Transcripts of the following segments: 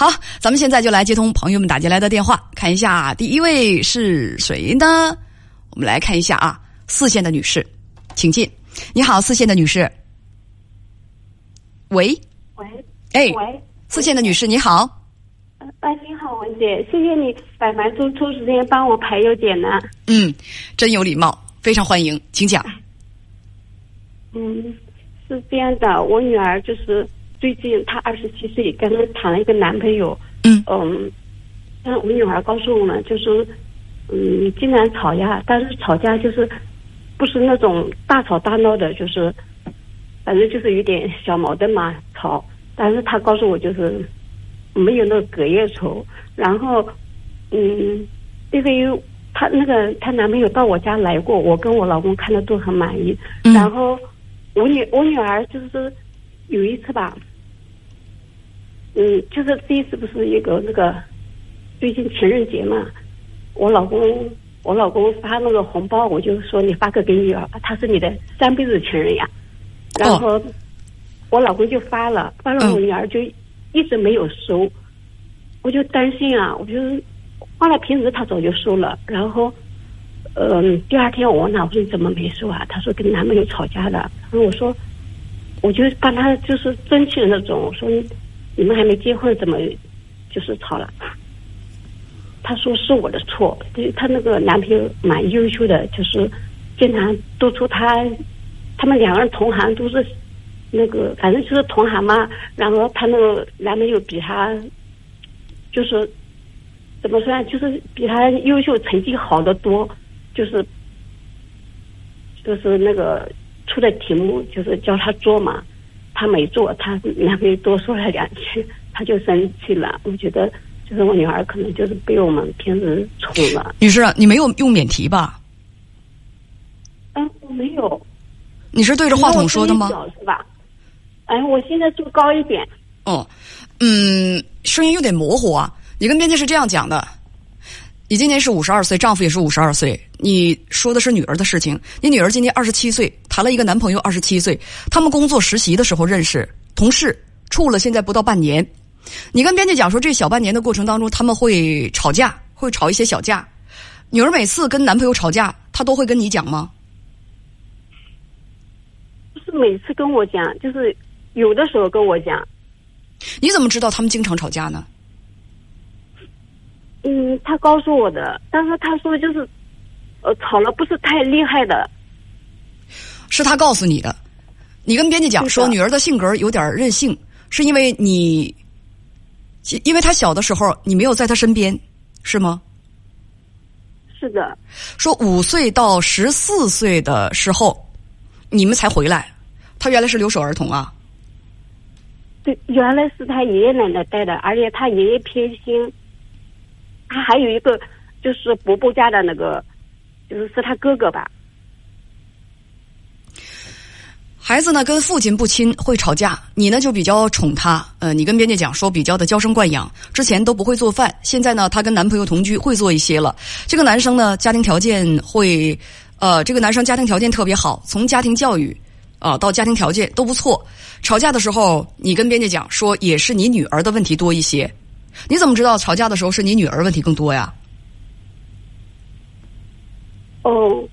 好，咱们现在就来接通朋友们打进来的电话，看一下第一位是谁呢？我们来看一下啊，四线的女士，请进。你好，四线的女士。喂，喂，哎，喂，四线的女士，你好。哎，你好，文姐，谢谢你百忙中抽时间帮我排忧解难。嗯，真有礼貌，非常欢迎，请讲。嗯，是这样的，我女儿就是最近她二十七岁，刚刚谈了一个男朋友。嗯嗯，但我女儿告诉我们，就是嗯，经常吵架，但是吵架就是不是那种大吵大闹的，就是反正就是有点小矛盾嘛吵。但是她告诉我，就是没有那个隔夜仇。然后嗯，那个有她那个她男朋友到我家来过，我跟我老公看的都很满意。嗯然后我女我女儿就是有一次吧，嗯，就是第一次不是一个那个最近情人节嘛，我老公我老公发那个红包，我就说你发个给女儿，他是你的三辈子情人呀。然后我老公就发了，发了嗯我女儿就一直没有收，我就担心啊，我就花了平时他早就收了，然后。嗯，第二天我问他，我说你怎么没收啊？他说跟男朋友吵架了。然后我说，我就帮他就是争气的那种。我说你们还没结婚，怎么就是吵了？他说是我的错，对他那个男朋友蛮优秀的，就是经常督促他，他们两个人同行都是那个，反正就是同行嘛。然后他那个男朋友比他就是怎么说呢，就是比他优秀，成绩好得多。就是就是那个出的题目，就是教他做嘛，他没做，他男朋友多说了两句，他就生气了。我觉得就是我女儿可能就是被我们平时宠了。女士，你没有用免提吧？嗯，我没有。你是对着话筒说的吗？小是吧？哎，我现在坐高一点。哦，嗯，声音有点模糊啊。你跟编辑是这样讲的。你今年是五十二岁，丈夫也是五十二岁。你说的是女儿的事情。你女儿今年二十七岁，谈了一个男朋友二十七岁，他们工作实习的时候认识，同事处了现在不到半年。你跟编辑讲说，这小半年的过程当中，他们会吵架，会吵一些小架。女儿每次跟男朋友吵架，她都会跟你讲吗？不是每次跟我讲，就是有的时候跟我讲。你怎么知道他们经常吵架呢？嗯，他告诉我的，但是他说就是，呃，吵了不是太厉害的。是他告诉你的。你跟编辑讲说，女儿的性格有点任性，是因为你，因为她小的时候你没有在她身边，是吗？是的。说五岁到十四岁的时候，你们才回来，她原来是留守儿童啊。对，原来是他爷爷奶奶带的，而且他爷爷偏心。他还有一个就是伯伯家的那个，就是是他哥哥吧。孩子呢跟父亲不亲，会吵架。你呢就比较宠他，呃，你跟编辑讲说比较的娇生惯养。之前都不会做饭，现在呢她跟男朋友同居，会做一些了。这个男生呢家庭条件会，呃，这个男生家庭条件特别好，从家庭教育啊、到家庭条件都不错。吵架的时候，你跟编辑讲说也是你女儿的问题多一些。你怎么知道吵架的时候是你女儿问题更多呀？哦，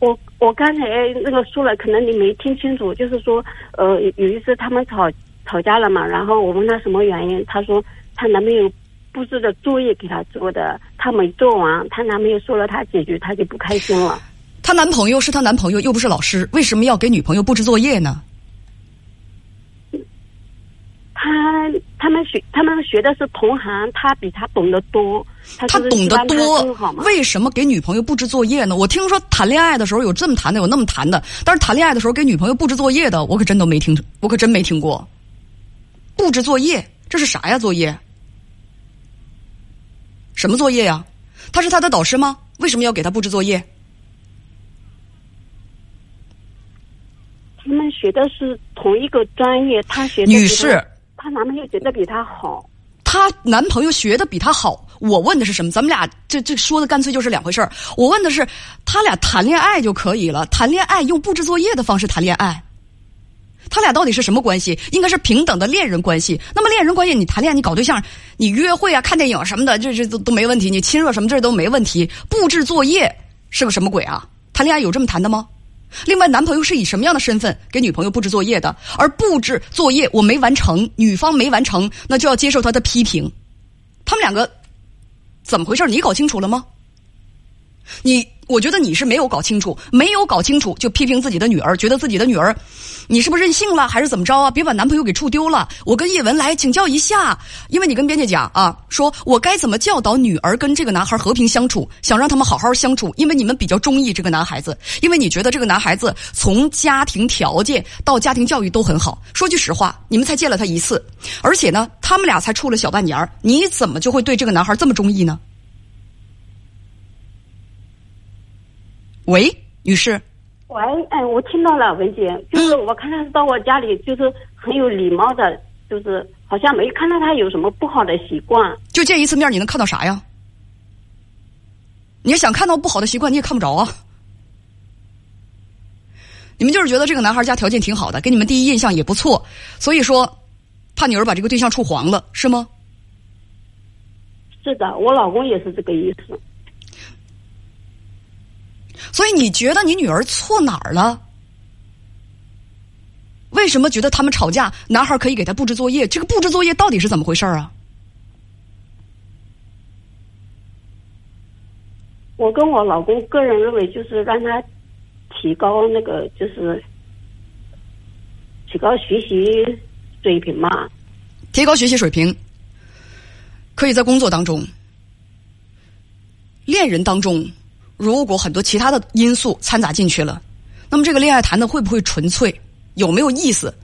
我我刚才那个说了，可能你没听清楚，就是说，呃，有一次他们吵吵架了嘛，然后我问他什么原因，他说她男朋友布置的作业给她做的，她没做完，她男朋友说了她几句，她就不开心了。她男朋友是她男朋友，又不是老师，为什么要给女朋友布置作业呢？他他们学他们学的是同行，他比他懂得多。他他懂得多，为什么给女朋友布置作业呢？我听说谈恋爱的时候有这么谈的，有那么谈的，但是谈恋爱的时候给女朋友布置作业的，我可真都没听，我可真没听过。布置作业，这是啥呀？作业？什么作业呀？他是他的导师吗？为什么要给他布置作业？他们学的是同一个专业，他学女士，她男朋友学的比她好。她男朋友学的比她好，我问的是什么？咱们俩这这说的干脆就是两回事儿。我问的是，他俩谈恋爱就可以了，谈恋爱用布置作业的方式谈恋爱，他俩到底是什么关系？应该是平等的恋人关系。那么恋人关系，你谈恋爱，你搞对象，你约会啊、看电影什么的，这这都都没问题。你亲热什么这都没问题。布置作业是个什么鬼啊？谈恋爱有这么谈的吗？另外，男朋友是以什么样的身份给女朋友布置作业的？而布置作业我没完成，女方没完成，那就要接受他的批评。他们两个怎么回事？你搞清楚了吗？你，我觉得你是没有搞清楚，没有搞清楚就批评自己的女儿，觉得自己的女儿，你是不是任性了，还是怎么着啊？别把男朋友给处丢了。我跟叶文来请教一下，因为你跟编辑讲啊，说我该怎么教导女儿跟这个男孩和平相处，想让他们好好相处，因为你们比较中意这个男孩子，因为你觉得这个男孩子从家庭条件到家庭教育都很好。说句实话，你们才见了他一次，而且呢，他们俩才处了小半年你怎么就会对这个男孩这么中意呢？喂，女士。喂，哎，我听到了，文姐，就是我看他到我家里，就是很有礼貌的，就是好像没看到他有什么不好的习惯。就见一次面，你能看到啥呀？你要想看到不好的习惯，你也看不着啊。你们就是觉得这个男孩家条件挺好的，给你们第一印象也不错，所以说怕女儿把这个对象处黄了，是吗？是的，我老公也是这个意思。所以你觉得你女儿错哪儿了？为什么觉得他们吵架，男孩可以给他布置作业？这个布置作业到底是怎么回事啊？我跟我老公个人认为，就是让他提高那个，就是提高学习水平嘛。提高学习水平，可以在工作当中、恋人当中。如果很多其他的因素掺杂进去了，那么这个恋爱谈的会不会纯粹，有没有意思？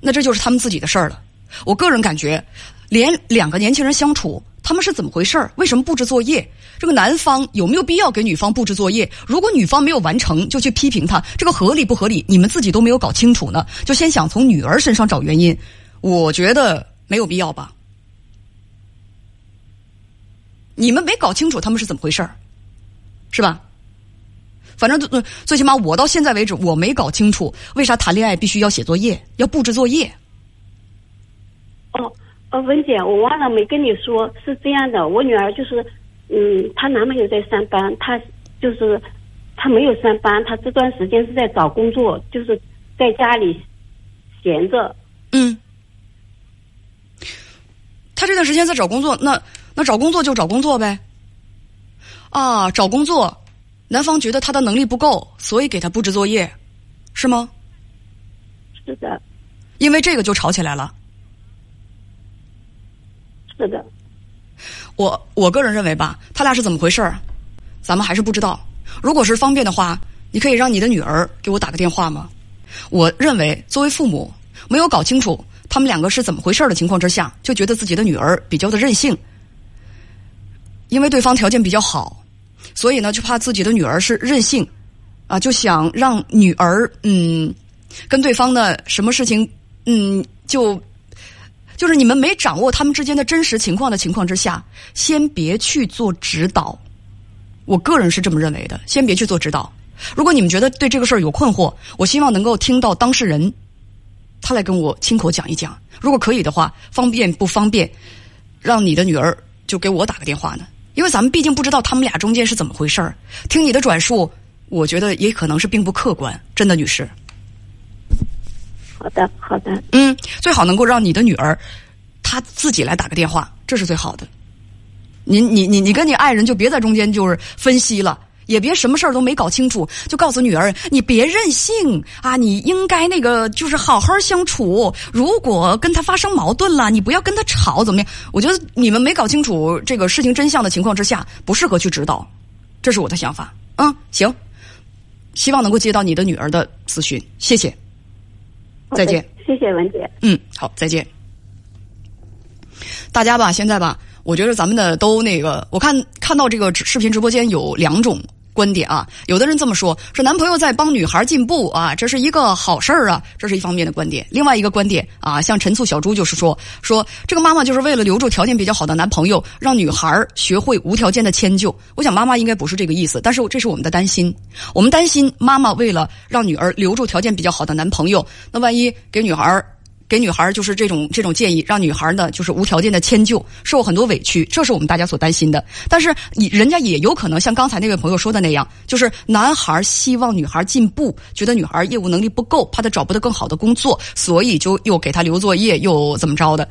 那这就是他们自己的事儿了。我个人感觉，连两个年轻人相处，他们是怎么回事儿？为什么布置作业？这个男方有没有必要给女方布置作业？如果女方没有完成，就去批评他，这个合理不合理？你们自己都没有搞清楚呢，就先想从女儿身上找原因，我觉得没有必要吧？你们没搞清楚他们是怎么回事儿？是吧？反正最最起码我到现在为止我没搞清楚为啥谈恋爱必须要写作业要布置作业。哦，呃，文姐，我忘了没跟你说，是这样的，我女儿就是，嗯，她男朋友在上班，她就是她没有上班，她这段时间是在找工作，就是在家里闲着。嗯。她这段时间在找工作，那那找工作就找工作呗。啊，找工作，男方觉得他的能力不够，所以给他布置作业，是吗？是的。因为这个就吵起来了。是的。我我个人认为吧，他俩是怎么回事儿，咱们还是不知道。如果是方便的话，你可以让你的女儿给我打个电话吗？我认为，作为父母，没有搞清楚他们两个是怎么回事的情况之下，就觉得自己的女儿比较的任性。因为对方条件比较好，所以呢，就怕自己的女儿是任性，啊，就想让女儿嗯，跟对方的什么事情嗯，就就是你们没掌握他们之间的真实情况的情况之下，先别去做指导。我个人是这么认为的，先别去做指导。如果你们觉得对这个事儿有困惑，我希望能够听到当事人他来跟我亲口讲一讲。如果可以的话，方便不方便，让你的女儿就给我打个电话呢？因为咱们毕竟不知道他们俩中间是怎么回事儿，听你的转述，我觉得也可能是并不客观。真的，女士。好的，好的。嗯，最好能够让你的女儿，她自己来打个电话，这是最好的。你你你你跟你爱人就别在中间就是分析了。也别什么事儿都没搞清楚，就告诉女儿你别任性啊！你应该那个就是好好相处。如果跟他发生矛盾了，你不要跟他吵，怎么样？我觉得你们没搞清楚这个事情真相的情况之下，不适合去指导。这是我的想法。嗯，行，希望能够接到你的女儿的咨询，谢谢。再见。谢谢文姐。嗯，好，再见。大家吧，现在吧，我觉得咱们的都那个，我看看到这个视频直播间有两种。观点啊。有的人这么说，说男朋友在帮女孩进步啊，这是一个好事儿啊，这是一方面的观点。另外一个观点啊，像陈醋小猪就是说，说这个妈妈就是为了留住条件比较好的男朋友，让女孩学会无条件的迁就。我想妈妈应该不是这个意思，但是这是我们的担心。我们担心妈妈为了让女儿留住条件比较好的男朋友，那万一给女孩。给女孩就是这种这种建议，让女孩呢就是无条件的迁就，受很多委屈，这是我们大家所担心的。但是你人家也有可能像刚才那位朋友说的那样，就是男孩希望女孩进步，觉得女孩业务能力不够，怕她找不到更好的工作，所以就又给她留作业，又怎么着的？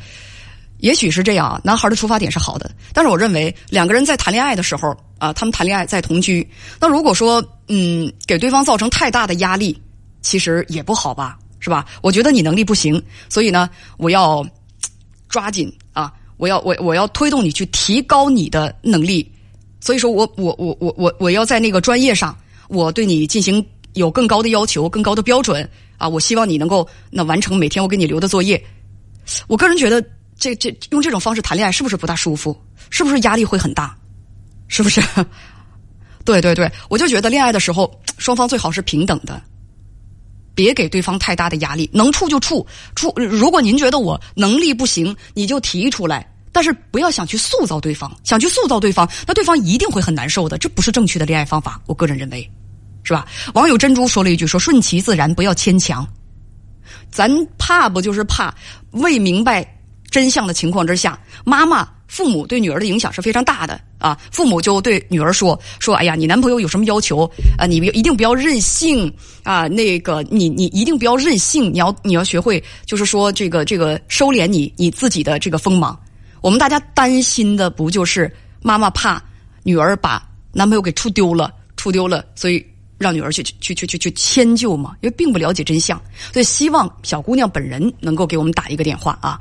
也许是这样啊，男孩的出发点是好的，但是我认为两个人在谈恋爱的时候啊，他们谈恋爱在同居，那如果说嗯给对方造成太大的压力，其实也不好吧。是吧？我觉得你能力不行，所以呢，我要抓紧啊！我要我我要推动你去提高你的能力。所以说我我我我我我要在那个专业上，我对你进行有更高的要求、更高的标准啊！我希望你能够那完成每天我给你留的作业。我个人觉得，这这用这种方式谈恋爱是不是不大舒服？是不是压力会很大？是不是？对对对，我就觉得恋爱的时候，双方最好是平等的。别给对方太大的压力，能处就处处。如果您觉得我能力不行，你就提出来，但是不要想去塑造对方，想去塑造对方，那对方一定会很难受的。这不是正确的恋爱方法，我个人认为，是吧？网友珍珠说了一句：“说顺其自然，不要牵强。”咱怕不就是怕未明白真相的情况之下，妈妈。父母对女儿的影响是非常大的啊！父母就对女儿说：“说哎呀，你男朋友有什么要求啊？你一定不要任性啊！那个，你你一定不要任性，你要你要学会，就是说这个这个收敛你你自己的这个锋芒。我们大家担心的不就是妈妈怕女儿把男朋友给处丢了，处丢了，所以让女儿去去去去去迁就嘛？因为并不了解真相，所以希望小姑娘本人能够给我们打一个电话啊！”